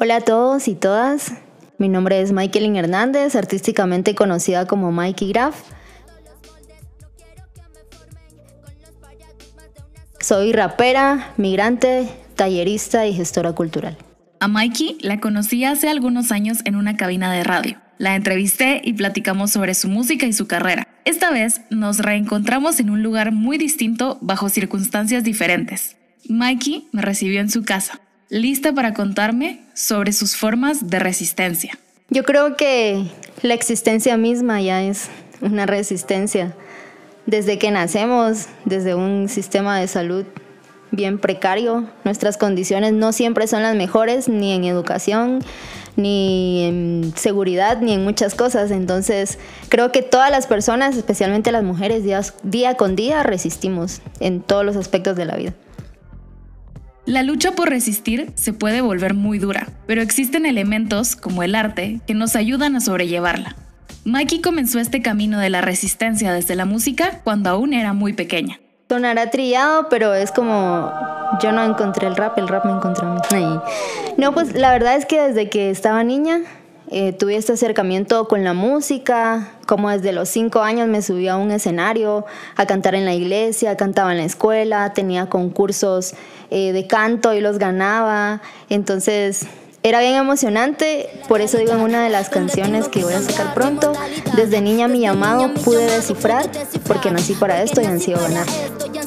Hola a todos y todas. Mi nombre es Michaelin Hernández, artísticamente conocida como Mikey Graf. Soy rapera, migrante, tallerista y gestora cultural. A Mikey la conocí hace algunos años en una cabina de radio. La entrevisté y platicamos sobre su música y su carrera. Esta vez nos reencontramos en un lugar muy distinto bajo circunstancias diferentes. Mikey me recibió en su casa lista para contarme sobre sus formas de resistencia. Yo creo que la existencia misma ya es una resistencia. Desde que nacemos, desde un sistema de salud bien precario, nuestras condiciones no siempre son las mejores, ni en educación, ni en seguridad, ni en muchas cosas. Entonces, creo que todas las personas, especialmente las mujeres, día, con día resistimos en todos los aspectos de la vida. La lucha por resistir se puede volver muy dura, pero existen elementos, como el arte, que nos ayudan a sobrellevarla. Mikey comenzó este camino de la resistencia desde la música cuando aún era muy pequeña. Sonará trillado, pero es como yo no encontré el rap, el rap me encontró a mí. No, pues la verdad es que desde que estaba niña eh, tuve este acercamiento con la música, como desde los cinco años me subí a un escenario a cantar en la iglesia, cantaba en la escuela, tenía concursos eh, de canto y los ganaba, entonces era bien emocionante, por eso digo en una de las canciones que voy a sacar pronto, desde niña mi llamado pude descifrar porque nací para esto y ansío ganar.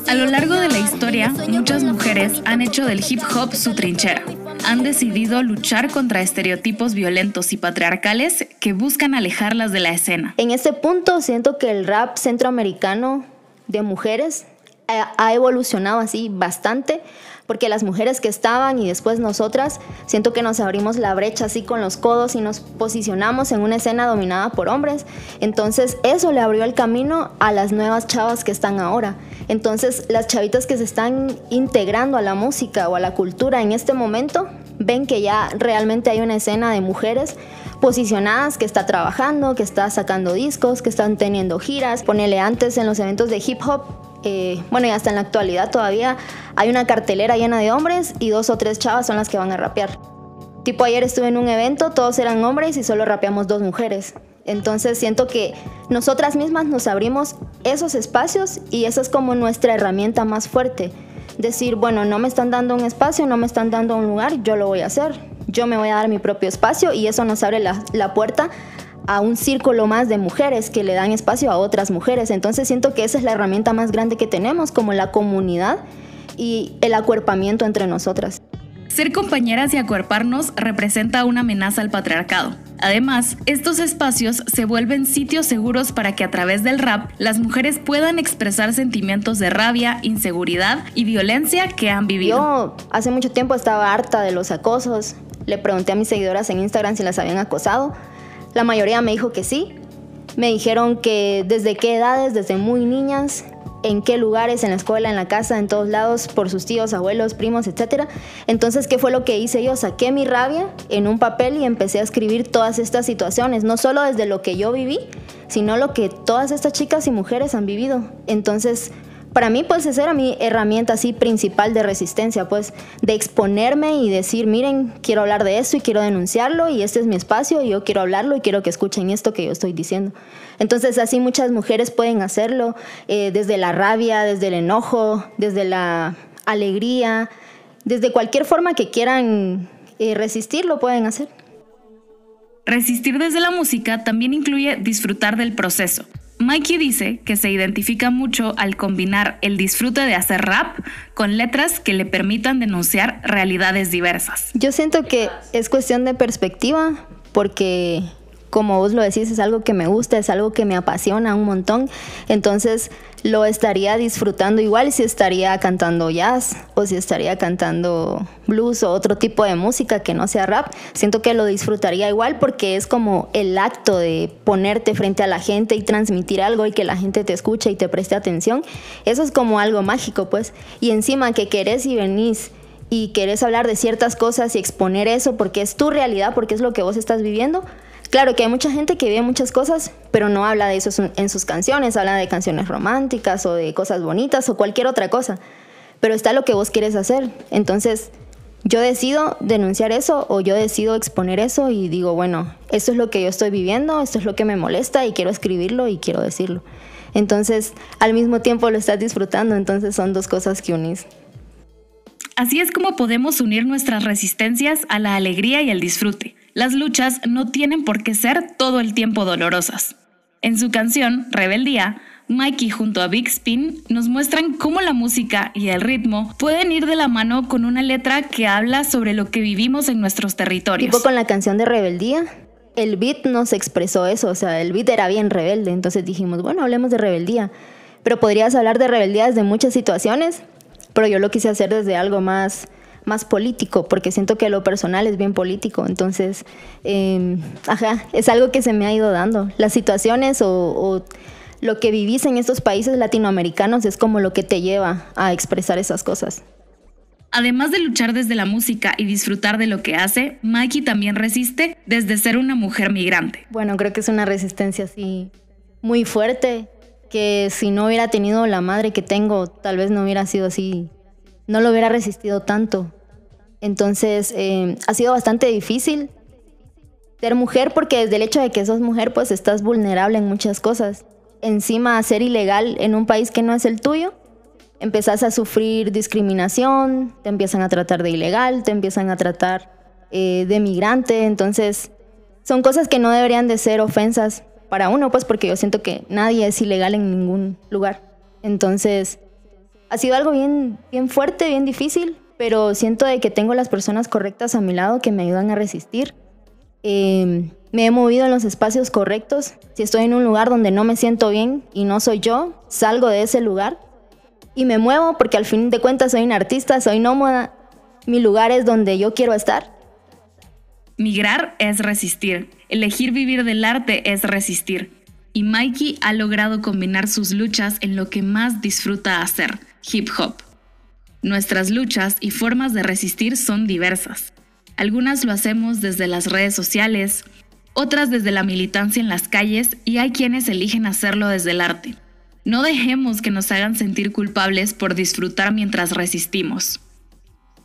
A lo largo de la historia, muchas mujeres han hecho del hip hop su trinchera han decidido luchar contra estereotipos violentos y patriarcales que buscan alejarlas de la escena. En este punto siento que el rap centroamericano de mujeres ha evolucionado así bastante porque las mujeres que estaban y después nosotras, siento que nos abrimos la brecha así con los codos y nos posicionamos en una escena dominada por hombres. Entonces eso le abrió el camino a las nuevas chavas que están ahora. Entonces las chavitas que se están integrando a la música o a la cultura en este momento ven que ya realmente hay una escena de mujeres posicionadas que está trabajando, que está sacando discos, que están teniendo giras. Ponele antes en los eventos de hip hop, eh, bueno, y hasta en la actualidad todavía hay una cartelera llena de hombres y dos o tres chavas son las que van a rapear. Tipo ayer estuve en un evento, todos eran hombres y solo rapeamos dos mujeres. Entonces siento que nosotras mismas nos abrimos esos espacios y esa es como nuestra herramienta más fuerte. Decir, bueno, no me están dando un espacio, no me están dando un lugar, yo lo voy a hacer. Yo me voy a dar mi propio espacio y eso nos abre la, la puerta a un círculo más de mujeres que le dan espacio a otras mujeres. Entonces siento que esa es la herramienta más grande que tenemos como la comunidad y el acuerpamiento entre nosotras. Ser compañeras y acuerparnos representa una amenaza al patriarcado. Además, estos espacios se vuelven sitios seguros para que a través del rap las mujeres puedan expresar sentimientos de rabia, inseguridad y violencia que han vivido. Yo hace mucho tiempo estaba harta de los acosos. Le pregunté a mis seguidoras en Instagram si las habían acosado. La mayoría me dijo que sí. Me dijeron que desde qué edades, desde muy niñas, en qué lugares, en la escuela, en la casa, en todos lados, por sus tíos, abuelos, primos, etc. Entonces, ¿qué fue lo que hice yo? Saqué mi rabia en un papel y empecé a escribir todas estas situaciones, no solo desde lo que yo viví, sino lo que todas estas chicas y mujeres han vivido. Entonces, para mí pues esa era mi herramienta así principal de resistencia, pues de exponerme y decir, miren, quiero hablar de esto y quiero denunciarlo y este es mi espacio y yo quiero hablarlo y quiero que escuchen esto que yo estoy diciendo. Entonces así muchas mujeres pueden hacerlo eh, desde la rabia, desde el enojo, desde la alegría, desde cualquier forma que quieran eh, resistir, lo pueden hacer. Resistir desde la música también incluye disfrutar del proceso Mikey dice que se identifica mucho al combinar el disfrute de hacer rap con letras que le permitan denunciar realidades diversas. Yo siento que es cuestión de perspectiva porque como vos lo decís, es algo que me gusta, es algo que me apasiona un montón. Entonces lo estaría disfrutando igual si estaría cantando jazz o si estaría cantando blues o otro tipo de música que no sea rap. Siento que lo disfrutaría igual porque es como el acto de ponerte frente a la gente y transmitir algo y que la gente te escuche y te preste atención. Eso es como algo mágico, pues. Y encima que querés y venís y querés hablar de ciertas cosas y exponer eso porque es tu realidad, porque es lo que vos estás viviendo Claro que hay mucha gente que ve muchas cosas, pero no habla de eso en sus canciones, habla de canciones románticas o de cosas bonitas o cualquier otra cosa. Pero está lo que vos quieres hacer. Entonces, yo decido denunciar eso o yo decido exponer eso y digo, bueno, esto es lo que yo estoy viviendo, esto es lo que me molesta y quiero escribirlo y quiero decirlo. Entonces, al mismo tiempo lo estás disfrutando, entonces son dos cosas que unís. Así es como podemos unir nuestras resistencias a la alegría y el disfrute. Las luchas no tienen por qué ser todo el tiempo dolorosas. En su canción, Rebeldía, Mikey junto a Big Spin nos muestran cómo la música y el ritmo pueden ir de la mano con una letra que habla sobre lo que vivimos en nuestros territorios. Tipo con la canción de Rebeldía, el beat nos expresó eso, o sea, el beat era bien rebelde, entonces dijimos, bueno, hablemos de rebeldía. Pero podrías hablar de rebeldía desde muchas situaciones, pero yo lo quise hacer desde algo más, más político, porque siento que lo personal es bien político. Entonces, em, ajá, es algo que se me ha ido dando. Las situaciones o lo que vivís en estos países latinoamericanos es como lo que te lleva a expresar esas cosas. Además de luchar desde la música y disfrutar de lo que hace, Mikey también resiste desde ser una mujer migrante. Bueno, creo que es una resistencia así muy fuerte, que si no hubiera tenido la madre que tengo, tal vez no hubiera sido así, no lo hubiera resistido tanto. Entonces, eh, ha sido bastante difícil ser mujer porque desde el hecho de que sos mujer, pues estás vulnerable en muchas cosas encima ser ilegal en un país que no es el tuyo, empezás a sufrir discriminación, te empiezan a tratar de ilegal, te empiezan a tratar eh, de migrante, entonces son cosas que no deberían de ser ofensas para uno, pues porque yo siento que nadie es ilegal en ningún lugar. Entonces, ha sido algo bien, bien fuerte, bien difícil, pero siento de que tengo las personas correctas a mi lado que me ayudan a resistir. Eh, me he movido en los espacios correctos. Si estoy en un lugar donde no me siento bien y no soy yo, salgo de ese lugar y me muevo porque al fin de cuentas soy un artista, soy nómada. Mi lugar es donde yo quiero estar. Migrar es resistir. Elegir vivir del arte es resistir. Y Mikey ha logrado combinar sus luchas en lo que más disfruta hacer, hip hop. Nuestras luchas y formas de resistir son diversas. Algunas lo hacemos desde las redes sociales, otras desde la militancia en las calles y hay quienes eligen hacerlo desde el arte. No dejemos que nos hagan sentir culpables por disfrutar mientras resistimos.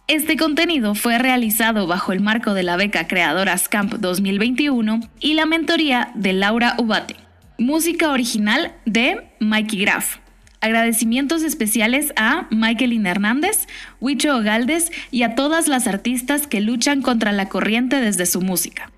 Este contenido fue realizado bajo el marco de la beca Creadoras Camp 2021 y la mentoría de Laura Ubate. Música original de Mikey Graff. Agradecimientos especiales a Michaelin Hernández, Huicho Ogaldes y a todas las artistas que luchan contra la corriente desde su música.